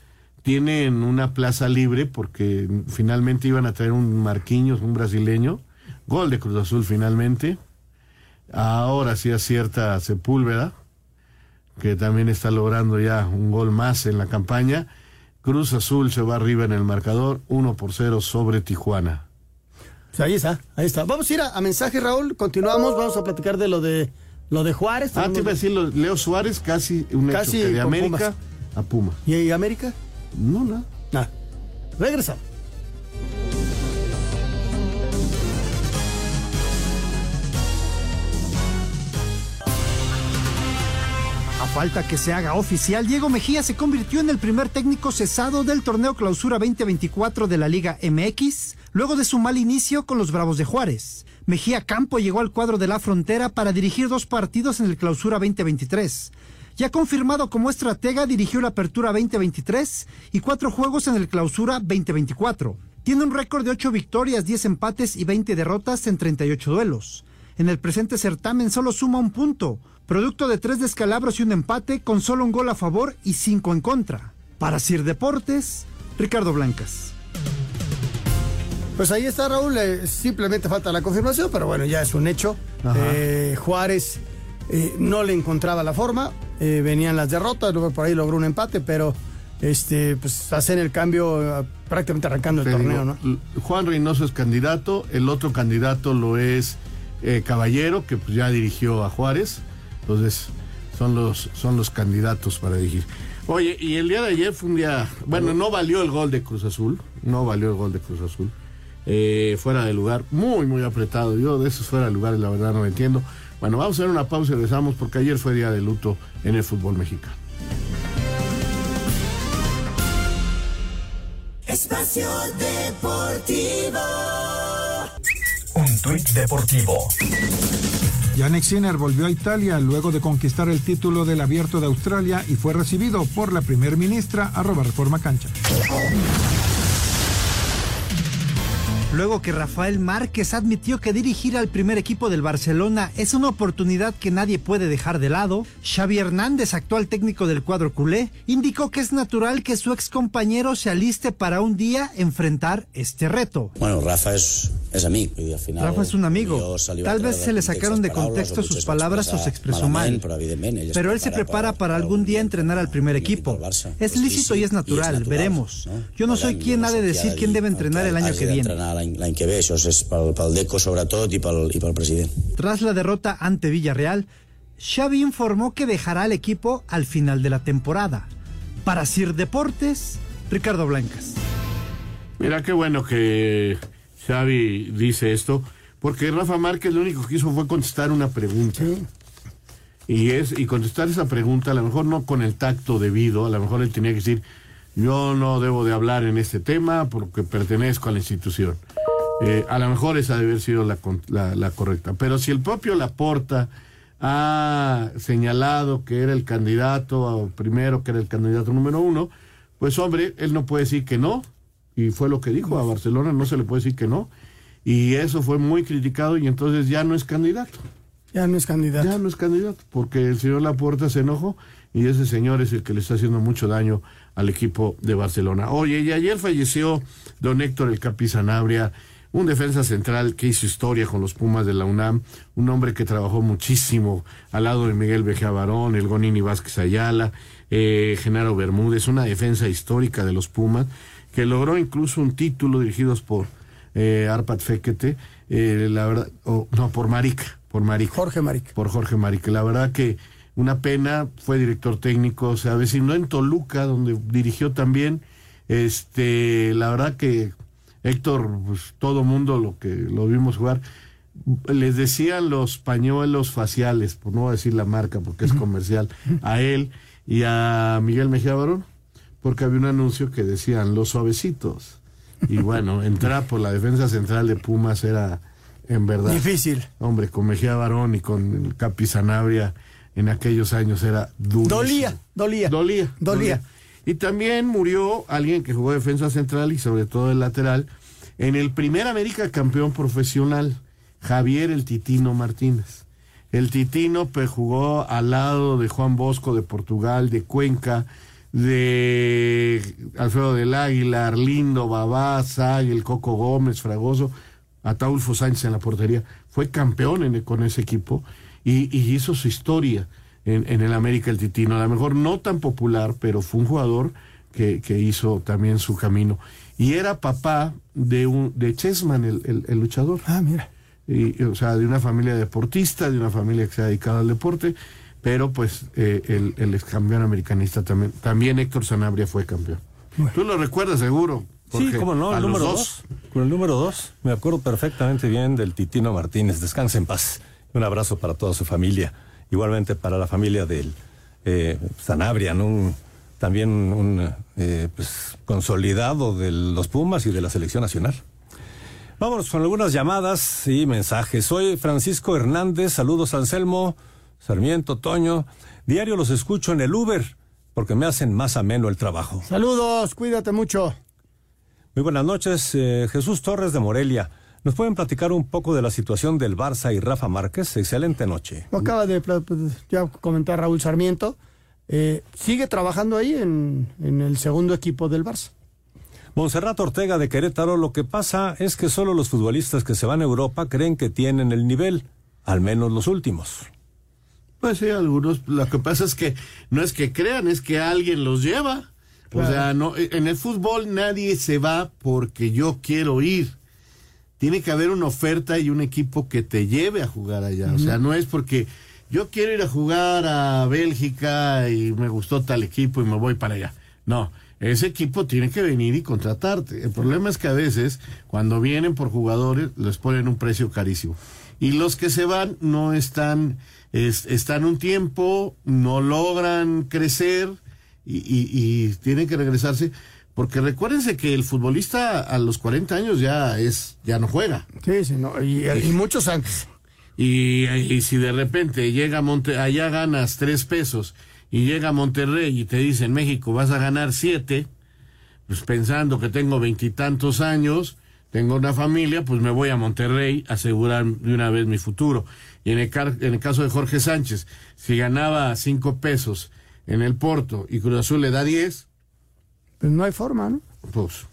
Tienen una plaza libre porque finalmente iban a traer un Marquinhos, un brasileño. Gol de Cruz Azul finalmente. Ahora sí acierta Sepúlveda que también está logrando ya un gol más en la campaña. Cruz Azul se va arriba en el marcador, 1 por 0 sobre Tijuana. Pues ahí está, ahí está. Vamos a ir a, a, mensaje, Raúl. Continuamos, vamos a platicar de lo de lo de Juárez. Ah, te iba a decir Leo Suárez, casi un casi hecho que de América Pumas. a Puma. ¿Y, ¿Y América? No, nada. Nada. Regresamos. Falta que se haga oficial, Diego Mejía se convirtió en el primer técnico cesado del torneo Clausura 2024 de la Liga MX, luego de su mal inicio con los Bravos de Juárez. Mejía Campo llegó al cuadro de la frontera para dirigir dos partidos en el Clausura 2023. Ya confirmado como estratega, dirigió la Apertura 2023 y cuatro juegos en el Clausura 2024. Tiene un récord de 8 victorias, 10 empates y 20 derrotas en 38 duelos. En el presente certamen solo suma un punto, producto de tres descalabros y un empate con solo un gol a favor y cinco en contra. Para Sir Deportes, Ricardo Blancas. Pues ahí está Raúl, eh, simplemente falta la confirmación, pero bueno, ya es un hecho. Eh, Juárez eh, no le encontraba la forma, eh, venían las derrotas, luego por ahí logró un empate, pero este, pues hacen el cambio prácticamente arrancando el Te torneo, digo, ¿no? Juan Reynoso es candidato, el otro candidato lo es Caballero, que pues ya dirigió a Juárez. Entonces, son los, son los candidatos para dirigir. Oye, y el día de ayer fue un día. Bueno, no valió el gol de Cruz Azul. No valió el gol de Cruz Azul. Eh, fuera de lugar, muy, muy apretado. Yo de esos fuera de lugares, la verdad, no entiendo. Bueno, vamos a hacer una pausa y regresamos porque ayer fue día de luto en el fútbol mexicano. Espacio Deportivo. Un tuit deportivo Yannick Sinner volvió a Italia luego de conquistar el título del Abierto de Australia y fue recibido por la primer ministra arroba Reforma Cancha. Luego que Rafael Márquez admitió que dirigir al primer equipo del Barcelona es una oportunidad que nadie puede dejar de lado, Xavi Hernández, actual técnico del cuadro culé, indicó que es natural que su ex compañero se aliste para un día enfrentar este reto. Bueno, Rafa es, es amigo y al final Rafa es un amigo. Tal vez se le sacaron de contexto sus palabras o se expresó mal. Pero él se prepara para algún día entrenar al primer equipo. Es lícito y es natural, veremos. Yo no soy quien ha de decir quién debe entrenar el año que viene l'any que ve. Això és pel, pel Deco sobretot i pel, i pel president. Tras la derrota ante Villarreal, Xavi informó que dejará al equipo al final de la temporada. Para Sir Deportes, Ricardo Blancas. Mira qué bueno que Xavi dice esto, porque Rafa Márquez lo único que hizo fue contestar una pregunta. Y es y contestar esa pregunta, a lo mejor no con el tacto debido, a lo mejor él tenía que decir, yo no debo de hablar en este tema porque pertenezco a la institución. Eh, a lo mejor esa debe haber sido la, la, correcta. Pero si el propio Laporta ha señalado que era el candidato primero, que era el candidato número uno, pues hombre, él no puede decir que no. Y fue lo que dijo a Barcelona, no se le puede decir que no. Y eso fue muy criticado y entonces ya no es candidato. Ya no es candidato. Ya no es candidato, porque el señor Laporta se enojó y ese señor es el que le está haciendo mucho daño al equipo de Barcelona. Oye, y ayer falleció don Héctor El Capi Sanabria, un defensa central que hizo historia con los Pumas de la UNAM, un hombre que trabajó muchísimo al lado de Miguel Bejea Barón, el Gonini Vázquez Ayala, eh, Genaro Bermúdez, una defensa histórica de los Pumas, que logró incluso un título dirigidos por eh, Arpat Fekete, eh, la verdad, no, por Marica, por Marica. Jorge Marica. Por Jorge Marica. La verdad que una pena, fue director técnico, se avecinó en Toluca, donde dirigió también. Este, la verdad que Héctor, pues todo mundo lo que lo vimos jugar, les decían los pañuelos faciales, por no decir la marca porque es comercial, a él y a Miguel Mejía Barón, porque había un anuncio que decían los suavecitos. Y bueno, entrar por la defensa central de Pumas era en verdad difícil. Hombre, con Mejía Barón y con Capi Sanabria en aquellos años era duro. Dolía, dolía. Dolía. Dolía. Y también murió alguien que jugó defensa central y sobre todo el lateral en el primer América campeón profesional, Javier el Titino Martínez. El Titino pues, jugó al lado de Juan Bosco de Portugal, de Cuenca, de Alfredo del Águila, Arlindo, Babá, Zag, el Coco Gómez, Fragoso, Ataulfo Sánchez en la portería. Fue campeón con ese equipo y, hizo su historia en, el América el Titino. A lo mejor no tan popular, pero fue un jugador que, hizo también su camino. Y era papá de un de Chessman, el, luchador. Ah, mira. Y, o sea, de una familia deportista, de una familia que se ha dedicado al deporte, pero pues eh, el, el ex campeón americanista también. También Héctor Sanabria fue campeón. Tú lo recuerdas seguro. Sí, cómo no, el número dos. Con el número dos, me acuerdo perfectamente bien del Titino Martínez. Descansa en paz. Un abrazo para toda su familia. Igualmente para la familia del eh, Sanabria, también un eh, pues, consolidado de los Pumas y de la selección nacional. Vámonos con algunas llamadas y mensajes. Soy Francisco Hernández, saludos Anselmo, Sarmiento, Toño. Diario los escucho en el Uber porque me hacen más ameno el trabajo. Saludos, cuídate mucho. Muy buenas noches, eh, Jesús Torres de Morelia. ¿Nos pueden platicar un poco de la situación del Barça y Rafa Márquez? Excelente noche. acaba de ya comentar Raúl Sarmiento. Eh, sigue trabajando ahí en, el segundo equipo del Barça. Monserrat Ortega de Querétaro, lo que pasa es que solo los futbolistas que se van a Europa creen que tienen el nivel, al menos los últimos. Pues sí, algunos. Lo que pasa es que no es que crean, es que alguien los lleva. O sea, no, en el fútbol nadie se va porque yo quiero ir tiene que haber una oferta y un equipo que te lleve a jugar allá. O sea, no es porque yo quiero ir a jugar a Bélgica y me gustó tal equipo y me voy para allá. No, ese equipo tiene que venir y contratarte. El problema es que a veces cuando vienen por jugadores les ponen un precio carísimo. Y los que se van no están, están un tiempo, no logran crecer y, y, y tienen que regresarse porque recuérdense que el futbolista a los 40 años ya es ya no juega. Sí, sí, no, y, muchos antes. Y, y si de repente llega Monte, allá ganas tres pesos y llega a Monterrey y te dice en México vas a ganar siete, pues pensando que tengo veintitantos años, tengo una familia, pues me voy a Monterrey a asegurar de una vez mi futuro. Y en el, en el caso de Jorge Sánchez, si ganaba cinco pesos en el Porto y Cruz Azul le da diez, Pues no hay forma, ¿no? pues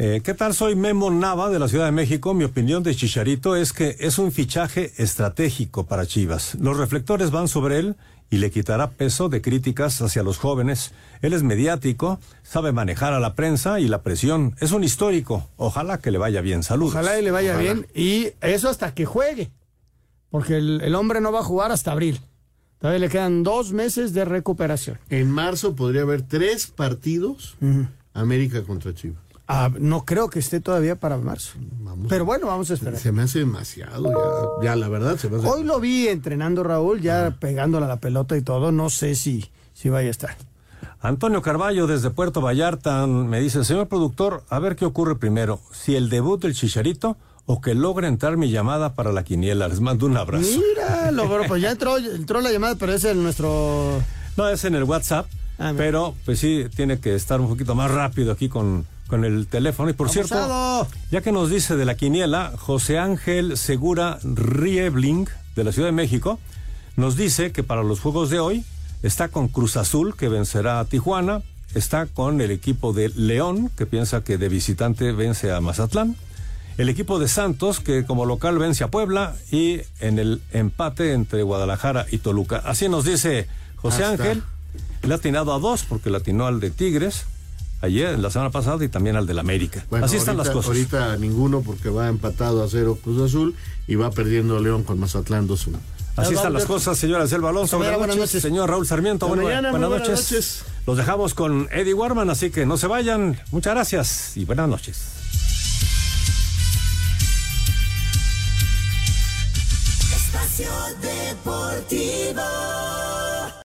Eh, ¿Qué tal? Soy Memo Nava de la Ciudad de México. Mi opinión de Chicharito es que es un fichaje estratégico para Chivas. Los reflectores van sobre él y le quitará peso de críticas hacia los jóvenes. Él es mediático, sabe manejar a la prensa y la presión. Es un histórico. Ojalá que le vaya bien. Saludos. Ojalá y le vaya bien. Y eso hasta que juegue. Porque el, el hombre no va a jugar hasta abril. Todavía le quedan dos meses de recuperación. en marzo podría haber tres partidos América contra Chivas. Ah, no creo que esté todavía para marzo. Pero bueno, vamos a esperar. Se me hace demasiado, ya, ya la verdad se me hace... Hoy lo vi entrenando Raúl, ya pegándole a la pelota y todo. No sé si, si vaya a estar. Antonio Carballo desde Puerto Vallarta me dice, señor productor, a ver qué ocurre primero, si el debut del Chicharito o que logre entrar mi llamada para la quiniela. Les mando un abrazo. Mira, lo, bueno, pues ya entró, entró la llamada, pero es el nuestro. No, es en el WhatsApp, Ah, pero pues sí, tiene que estar un poquito más rápido aquí con, con el teléfono. Y por cierto, ya que nos dice de la quiniela, José Ángel Segura Riebling, de la Ciudad de México, nos dice que para los juegos de hoy está con Cruz Azul, que vencerá a Tijuana, está con el equipo de León, que piensa que de visitante vence a Mazatlán, el equipo de Santos, que como local vence a Puebla, y en el empate entre Guadalajara y Toluca. Así nos dice José está. Ángel. Le ha atinado a dos, porque le atinó al de Tigres ayer, la semana pasada, y también al del América. Bueno, Así están las cosas. Ahorita ninguno porque va empatado a cero Cruz Azul y va perdiendo León con Mazatlán 2-1. Así están las cosas, señora Selva Alonso. Buenas buenas noches. noches. Señor Raúl Sarmiento, bueno, mañana, buenas, buenas noches. noches. Los dejamos con Eddie Warman, así que no se vayan. Muchas gracias y buenas noches. Espacio Deportivo.